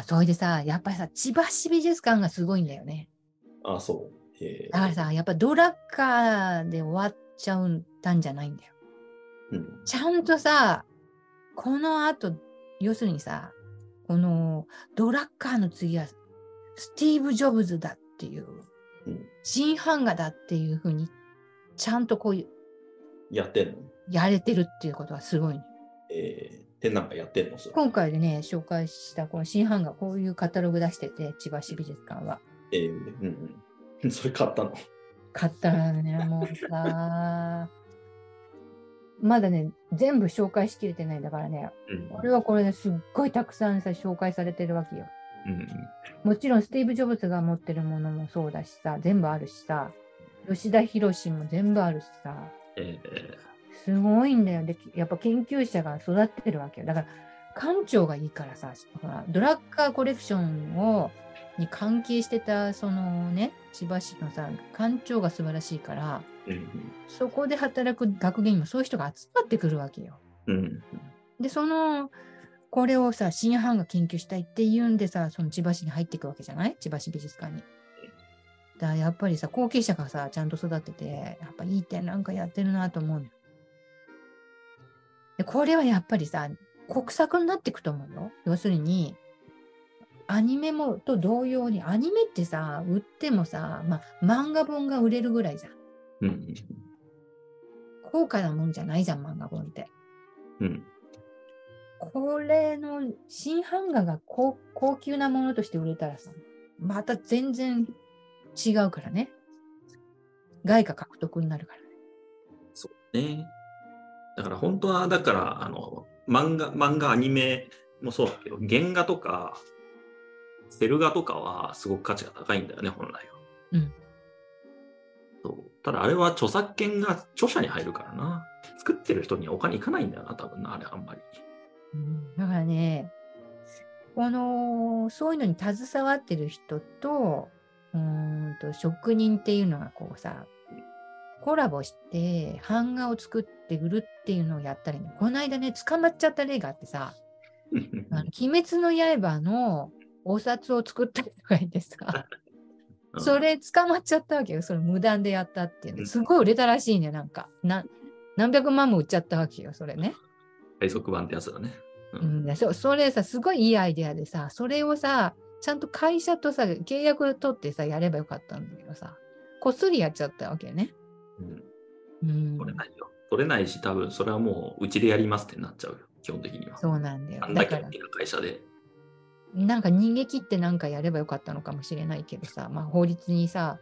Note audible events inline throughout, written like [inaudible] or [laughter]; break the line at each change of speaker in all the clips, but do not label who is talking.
あ、それでさ、やっぱりさ、千葉市美術館がすごいんだよね。
あ、そう。へ
だからさ、やっぱドラッカーで終わっちゃったんじゃないんだよ。
うん。
ちゃんとさ、この後、要するにさ、このドラッカーの次はスティーブ・ジョブズだっていう、
うん
新版画だっていうふうに、ちゃんとこういう
やってんの？
やれてるっていうことはすごいね、
えー、展覧会やってんの？
今回でね、紹介したこの新版画、こういうカタログ出してて、千葉市美術館は。
えー、うんうん。[laughs] それ買ったの？
買ったらね、もうさ、[laughs] まだね、全部紹介しきれてないんだからね、
うん。
これはこれですっごいたくさんさ、紹介されてるわけよ。
うん
もちろんスティーブ・ジョブズが持ってるものもそうだしさ、全部あるしさ、吉田博も全部あるしさ、
え
すごいんだよ。で、やっぱ研究者が育ってるわけよ。だから、館長がいいからさ、ほらドラッカーコレクションをに関係してた、そのね、千葉市のさ、館長が素晴らしいから、
ーうん
そこで働く学芸員もそういう人が集まってくるわけよ。
うん
で、その、これをさ、新版が研究したいっていうんでさ、その千葉市に入っていくわけじゃない？千葉市美術館に。だやっぱりさ、後継者がさ、ちゃんと育ってて、やっぱいい点なんかやってるなと思うのよ。で、これはやっぱりさ、国策になっていくと思うよ。要するに、アニメもと同様に、アニメってさ、売ってもさ、まあ、漫画本が売れるぐらいじゃん。
うん
高価なもんじゃないじゃん、漫画本って。
うん
これの新版画が高高級なものとして売れたらさ、また全然違うからね。外貨獲得になるからね。
そうね。だから本当は、だから、あの、漫画、漫画、アニメもそうだけど、原画とか、セル画とかはすごく価値が高いんだよね、本来は。
うん。
そうただ、あれは著作権が著者に入るからな。作ってる人にはお金いかないんだよな、多分な、あれあんまり。
だからね、この、そういうのに携わってる人と、うーんと職人っていうのがこうさ、コラボして版画を作って売るっていうのをやったりね、この間ね、捕まっちゃった例があってさ、あの鬼滅の刃のお札を作った人がいてさ、それ捕まっちゃったわけよ。それ無断でやったっていうの。
うん
すごい売れたらしいね、なんか。な何百万も売っちゃったわけよ、それね。
海賊版ってやつだね。う
うんん、でそそれさ、すごいいいアイデアでさ、それをさ、ちゃんと会社とさ、契約取ってさ、やればよかったんだけどさ、こっそりやっちゃったわけよね。
うん
うん、
取れないよ。取れないし、多分それはもううちでやりますってなっちゃうよ、基本的には。
そうなんだよ
あ。ん
だ
け大、きな会社で。
なんか逃げ切ってなんかやればよかったのかもしれないけどさ、まあ法律にさ、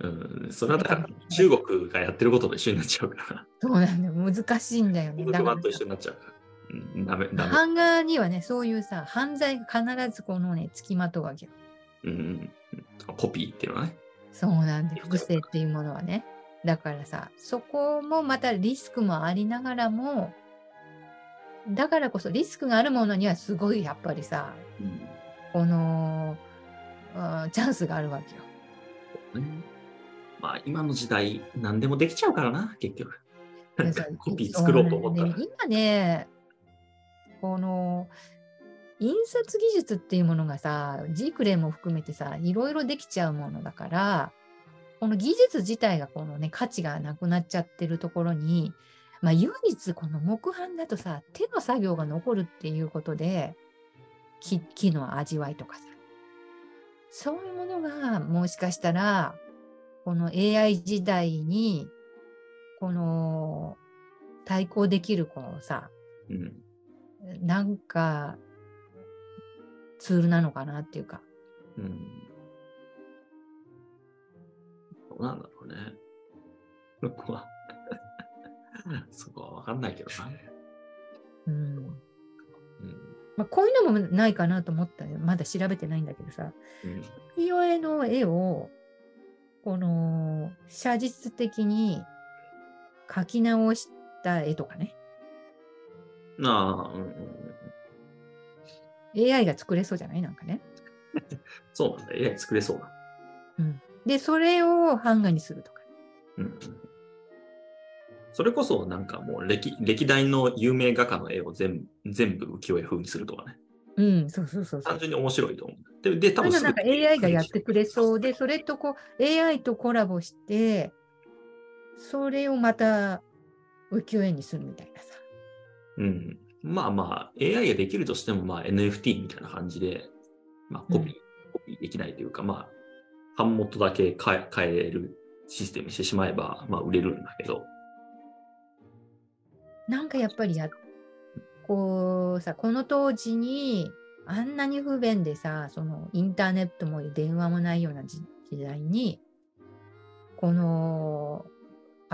うん、それはだから中国がやってることと一緒になっちゃうから。
そうなんだよ。難しいんだよね。だから
中国版と一緒になっちゃうから。うん、ダメ、ダメ。
版画にはね、そういうさ、犯罪が必ずこのね、つきまとうわけよ。
うんうんうん、コピーっていうのはね。
そうなんだよ。複製っていうものはね。だからさ、そこもまたリスクもありながらも、だからこそリスクがあるものにはすごいやっぱりさ、
うん
この、あーチャンスがあるわけよ。
ねまあ今の時代何でもできちゃうからな、結局。[laughs] コピー作ろうと思ったら
ね今ね、この、印刷技術っていうものがさ、ジークレイも含めてさ、いろいろできちゃうものだから、この技術自体がこのね、価値がなくなっちゃってるところに、まあ唯一この木版だとさ、手の作業が残るっていうことで、木木の味わいとかさ、そういうものがもしかしたら、この AI 時代に、この対抗できるこのさ、
うん。
なんかツールなのかなっていうか。
うんどうなんだろうね。そこは、[laughs] そこはわかんないけどな。
うん
うん
まあ、こういうのもないかなと思ったよ。まだ調べてないんだけどさ、
うん
浮世絵の絵を、この写実的に描き直した絵とかね。
ああ、うんうんうん、
AI が作れそうじゃない？なんかね。[laughs]
そうなんだ。AI 作れそうだ。
で、それを版画にするとか。
うんうんそれこそなんかもう歴歴代の有名画家の絵を全全部浮世絵風にするとかね。
うん、そうそうそう
単。純に面白いと思う。で、で多分
なんか AI がやってくれそうで、
す
それとこう AI とコラボして、それをまた浮世絵にするみたいなさ。
ぐうん。まあまあ、AI ができるとしても、まあ NFT みたいな感じで、まあコピー、コピーできないというか、まあ、版元だけ変え変えるシステムにしてしまえば、まあ売れるんだけど、
なんかやっぱりや、こうさ、この当時にあんなに不便でさ、そのインターネットも電話もないような時時代に、この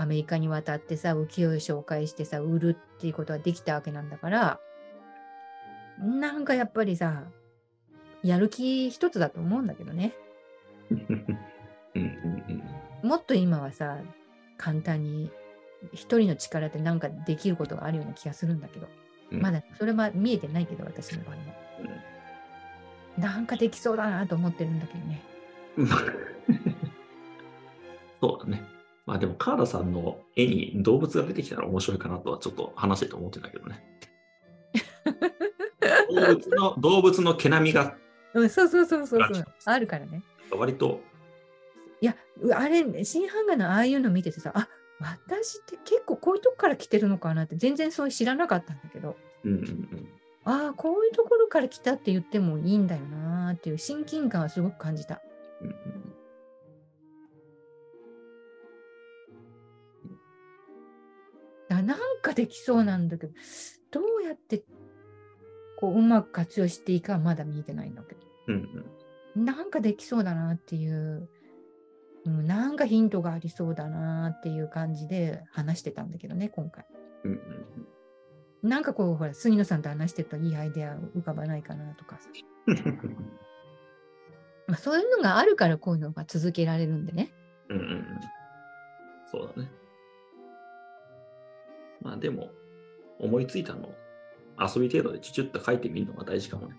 アメリカに渡ってさ、浮世絵紹介してさ、売るっていうことができたわけなんだから、なんかやっぱりさ、やる気一つだと思うんだけどね。[laughs]
うんうんうん。
もっと今はさ、簡単に一人の力でなんかできることがあるような気がするんだけど、
うん
まだそれは見えてないけど、私の場合も。なんかできそうだなと思ってるんだけどね。
う [laughs] んそうだね。まあでも、カーラさんの絵に動物が出てきたら面白いかなとはちょっと話してて思ってたけどね。動物の [laughs] 動物の毛並みが
うん、そうそうそうそうそう。あるからね。
割と、
いや、うあれ、新版画のああいうの見ててさ、あ私って結構こういうとこから来てるのかなって全然そう知らなかったんだけど、
うんうんうん。
ああ、こういうところから来たって言ってもいいんだよなーっていう親近感はすごく感じた。かできそうなんだけど、どうやってこううまく活用していいかはまだ見えてないんだけど、
うんうん
なんかできそうだなっていう、うん、なんかヒントがありそうだなっていう感じで話してたんだけどね、今回。
うんうん
なんかこう、ほら、杉野さんと話してるといいアイデア浮かばないかなとかさ、
う [laughs] ん
まあ、そういうのがあるからこういうのが続けられるんでね。
うんうんうんそうだね。まあでも、思いついたの遊び程度でチュチュッと書いてみるのが大事かもね。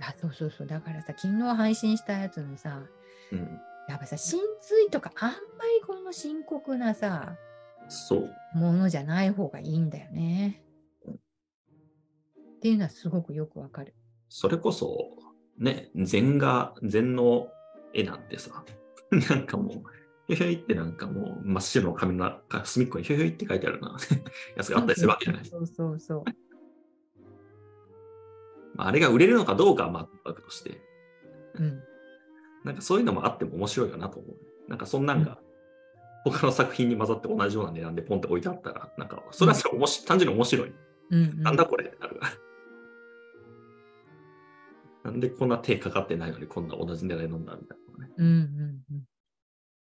あそうそうそう。だからさ、昨日配信したやつのさ、
うん。
やっぱさ、真髄とかあんまりこの深刻なさ、
そう。
ものじゃない方がいいんだよね。っていうのはすごくよくわかる。
それこそ、ね、禅が、禅の絵なんてさ、[laughs] なんかもう、ひょひょいってなんかもう真っ白の紙の中隅っこにひょひょいって書いてあるな、[laughs] やつがあったりするわけじゃない。
そうそうそう。
まあ、あれが売れるのかどうかはまあ、わくとして、
うん。
なんかそういうのもあっても面白いかなと思う。なんかそんなんが、他の作品に混ざって同じような値段でポンって置いてあったら、なんか、それはそれおもし単純に面白い。
うん、うん。
なんだこれってなる。なんでこんな手かかってないのにこんな同じ値段なんだみたいなね。
うんうん